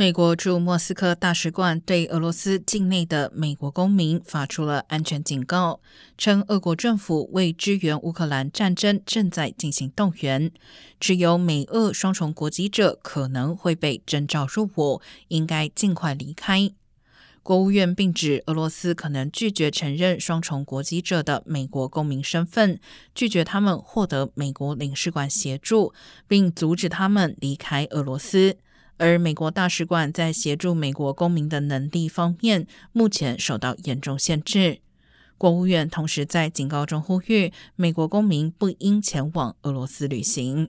美国驻莫斯科大使馆对俄罗斯境内的美国公民发出了安全警告，称俄国政府为支援乌克兰战争正在进行动员，只有美俄双重国籍者可能会被征召入伍，应该尽快离开。国务院并指俄罗斯可能拒绝承认双重国籍者的美国公民身份，拒绝他们获得美国领事馆协助，并阻止他们离开俄罗斯。而美国大使馆在协助美国公民的能力方面，目前受到严重限制。国务院同时在警告中呼吁，美国公民不应前往俄罗斯旅行。